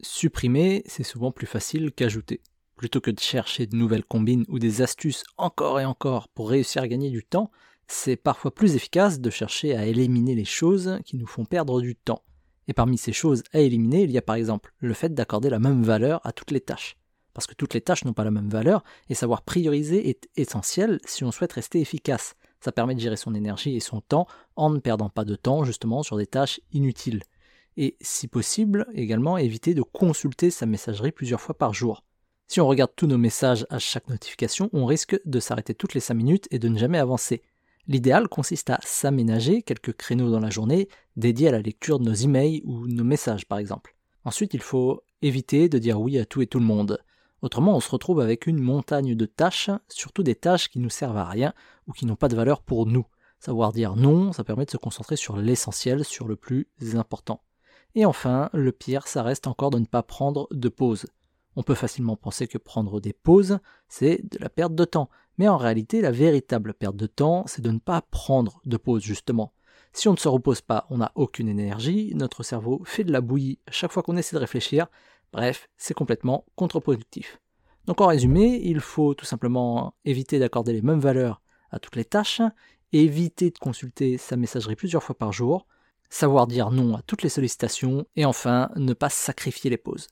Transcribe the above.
Supprimer, c'est souvent plus facile qu'ajouter. Plutôt que de chercher de nouvelles combines ou des astuces encore et encore pour réussir à gagner du temps, c'est parfois plus efficace de chercher à éliminer les choses qui nous font perdre du temps. Et parmi ces choses à éliminer, il y a par exemple le fait d'accorder la même valeur à toutes les tâches. Parce que toutes les tâches n'ont pas la même valeur, et savoir prioriser est essentiel si on souhaite rester efficace. Ça permet de gérer son énergie et son temps en ne perdant pas de temps justement sur des tâches inutiles. Et si possible, également éviter de consulter sa messagerie plusieurs fois par jour. Si on regarde tous nos messages à chaque notification, on risque de s'arrêter toutes les 5 minutes et de ne jamais avancer. L'idéal consiste à s'aménager quelques créneaux dans la journée dédiés à la lecture de nos emails ou nos messages par exemple. Ensuite, il faut éviter de dire oui à tout et tout le monde. Autrement, on se retrouve avec une montagne de tâches, surtout des tâches qui nous servent à rien ou qui n'ont pas de valeur pour nous. Savoir dire non, ça permet de se concentrer sur l'essentiel, sur le plus important. Et enfin, le pire, ça reste encore de ne pas prendre de pause. On peut facilement penser que prendre des pauses, c'est de la perte de temps. Mais en réalité, la véritable perte de temps, c'est de ne pas prendre de pause, justement. Si on ne se repose pas, on n'a aucune énergie, notre cerveau fait de la bouillie chaque fois qu'on essaie de réfléchir. Bref, c'est complètement contre-productif. Donc en résumé, il faut tout simplement éviter d'accorder les mêmes valeurs à toutes les tâches, éviter de consulter sa messagerie plusieurs fois par jour, savoir dire non à toutes les sollicitations, et enfin ne pas sacrifier les pauses.